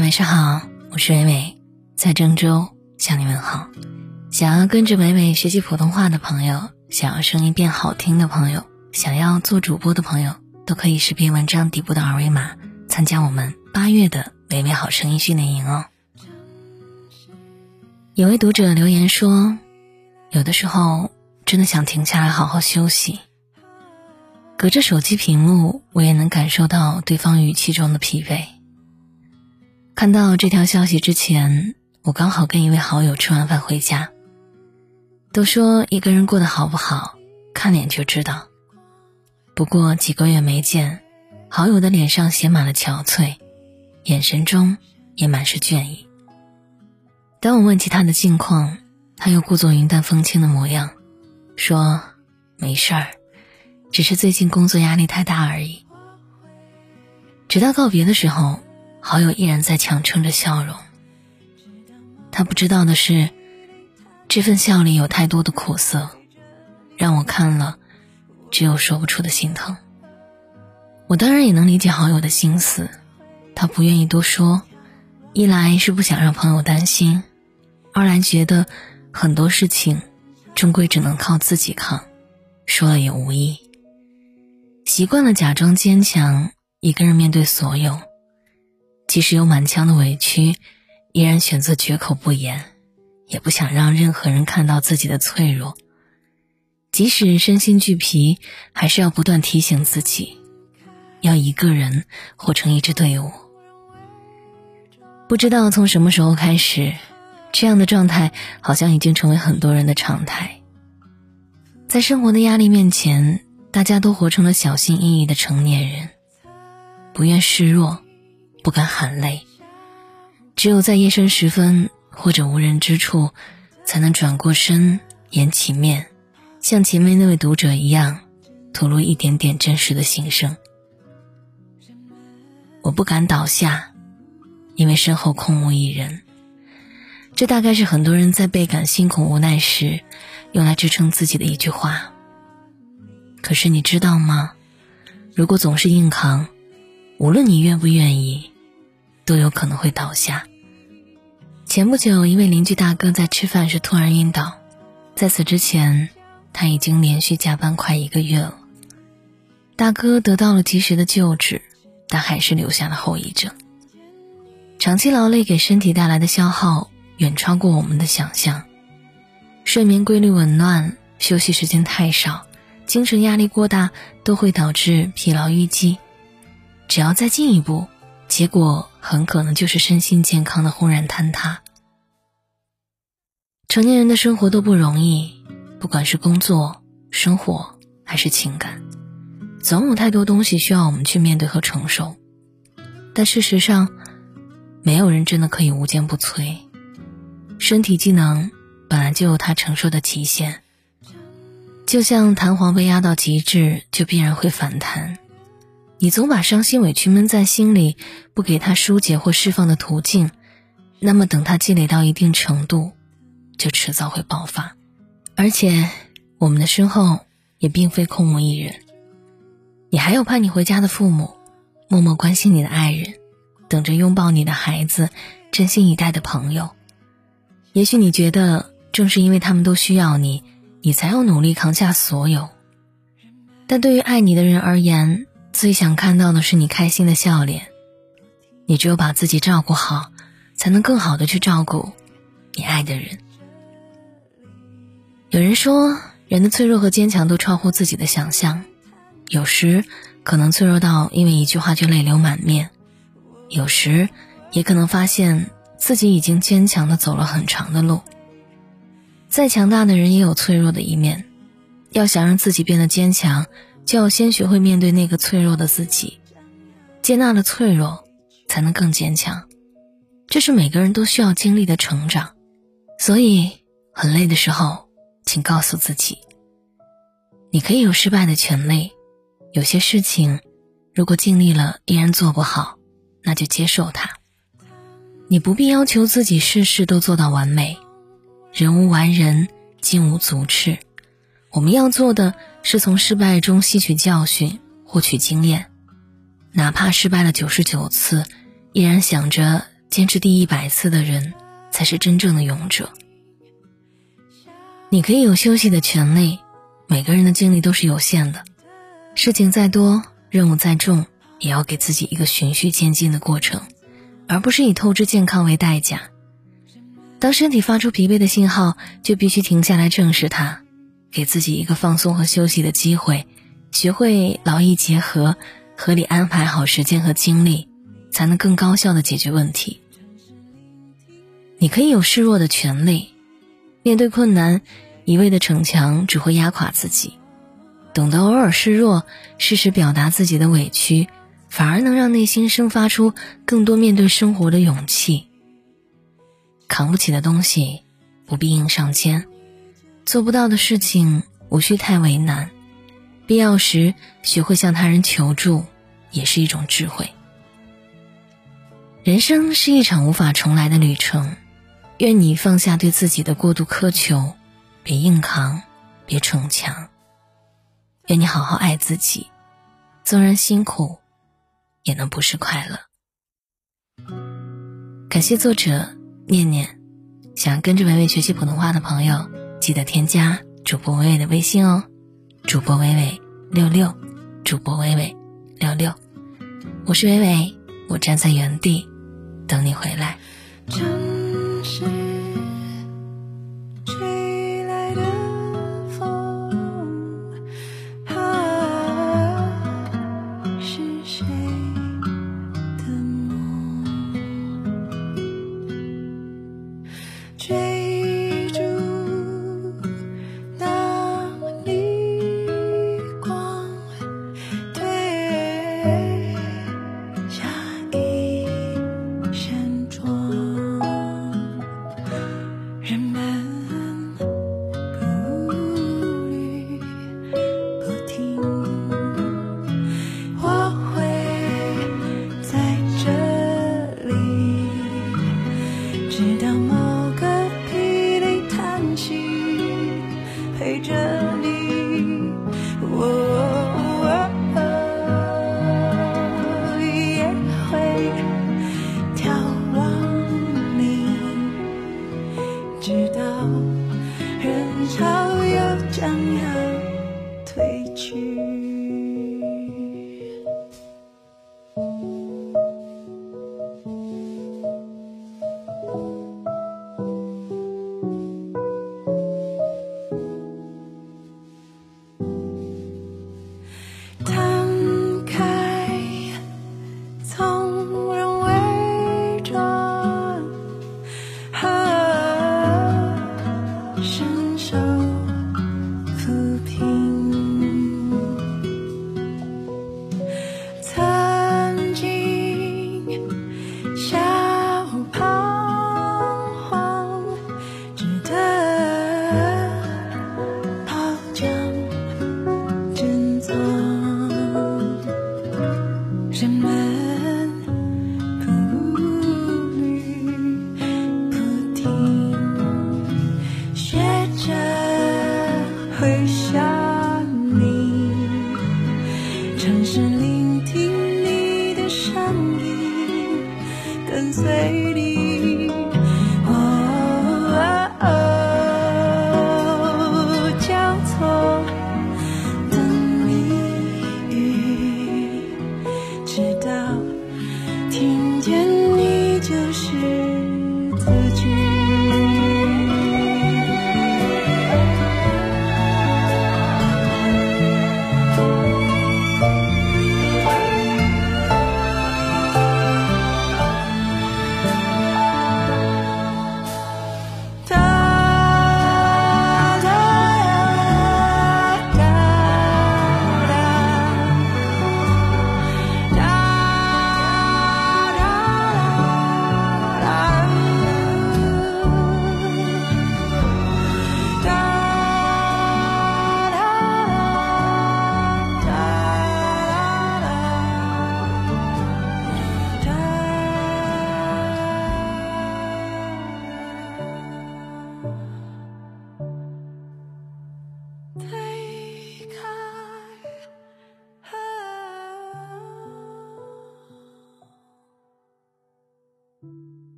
晚上好，我是伟伟，在郑州向你问好。想要跟着伟伟学习普通话的朋友，想要声音变好听的朋友，想要做主播的朋友，都可以识别文章底部的二维码，参加我们八月的伟伟好声音训练营哦。有位读者留言说，有的时候真的想停下来好好休息。隔着手机屏幕，我也能感受到对方语气中的疲惫。看到这条消息之前，我刚好跟一位好友吃完饭回家。都说一个人过得好不好，看脸就知道。不过几个月没见，好友的脸上写满了憔悴，眼神中也满是倦意。当我问起他的近况，他又故作云淡风轻的模样，说：“没事儿，只是最近工作压力太大而已。”直到告别的时候。好友依然在强撑着笑容。他不知道的是，这份笑里有太多的苦涩，让我看了，只有说不出的心疼。我当然也能理解好友的心思，他不愿意多说，一来是不想让朋友担心，二来觉得很多事情终归只能靠自己扛，说了也无益。习惯了假装坚强，一个人面对所有。即使有满腔的委屈，依然选择绝口不言，也不想让任何人看到自己的脆弱。即使身心俱疲，还是要不断提醒自己，要一个人活成一支队伍。不知道从什么时候开始，这样的状态好像已经成为很多人的常态。在生活的压力面前，大家都活成了小心翼翼的成年人，不愿示弱。不敢喊累，只有在夜深时分或者无人之处，才能转过身，掩起面，像前面那位读者一样，吐露一点点真实的心声。我不敢倒下，因为身后空无一人。这大概是很多人在倍感辛苦无奈时，用来支撑自己的一句话。可是你知道吗？如果总是硬扛，无论你愿不愿意，都有可能会倒下。前不久，一位邻居大哥在吃饭时突然晕倒，在此之前，他已经连续加班快一个月了。大哥得到了及时的救治，但还是留下了后遗症。长期劳累给身体带来的消耗远超过我们的想象，睡眠规律紊乱，休息时间太少，精神压力过大，都会导致疲劳淤积。只要再进一步，结果很可能就是身心健康的轰然坍塌。成年人的生活都不容易，不管是工作、生活还是情感，总有太多东西需要我们去面对和承受。但事实上，没有人真的可以无坚不摧。身体机能本来就有它承受的极限，就像弹簧被压到极致，就必然会反弹。你总把伤心委屈闷在心里，不给他疏解或释放的途径，那么等他积累到一定程度，就迟早会爆发。而且，我们的身后也并非空无一人，你还有盼你回家的父母，默默关心你的爱人，等着拥抱你的孩子，真心以待的朋友。也许你觉得，正是因为他们都需要你，你才要努力扛下所有。但对于爱你的人而言，最想看到的是你开心的笑脸。你只有把自己照顾好，才能更好的去照顾你爱的人。有人说，人的脆弱和坚强都超乎自己的想象，有时可能脆弱到因为一句话就泪流满面，有时也可能发现自己已经坚强的走了很长的路。再强大的人也有脆弱的一面，要想让自己变得坚强。就要先学会面对那个脆弱的自己，接纳了脆弱，才能更坚强。这是每个人都需要经历的成长。所以，很累的时候，请告诉自己，你可以有失败的权利。有些事情，如果尽力了依然做不好，那就接受它。你不必要求自己事事都做到完美。人无完人，金无足赤。我们要做的是从失败中吸取教训，获取经验，哪怕失败了九十九次，依然想着坚持第一百次的人才是真正的勇者。你可以有休息的权利，每个人的精力都是有限的，事情再多，任务再重，也要给自己一个循序渐进的过程，而不是以透支健康为代价。当身体发出疲惫的信号，就必须停下来正视它，给自己一个放松和休息的机会，学会劳逸结合，合理安排好时间和精力，才能更高效的解决问题。你可以有示弱的权利，面对困难，一味的逞强只会压垮自己。懂得偶尔示弱，适时表达自己的委屈，反而能让内心生发出更多面对生活的勇气。扛不起的东西，不必硬上肩；做不到的事情，无需太为难。必要时，学会向他人求助，也是一种智慧。人生是一场无法重来的旅程，愿你放下对自己的过度苛求，别硬扛，别逞强。愿你好好爱自己，纵然辛苦，也能不失快乐。感谢作者。念念，想跟着微微学习普通话的朋友，记得添加主播微微的微信哦。主播微微六六，主播微微六六，我是微微，我站在原地等你回来。尝试聆听你的声音，跟随你，哦，哦，交错等你，直到听见你就是自己。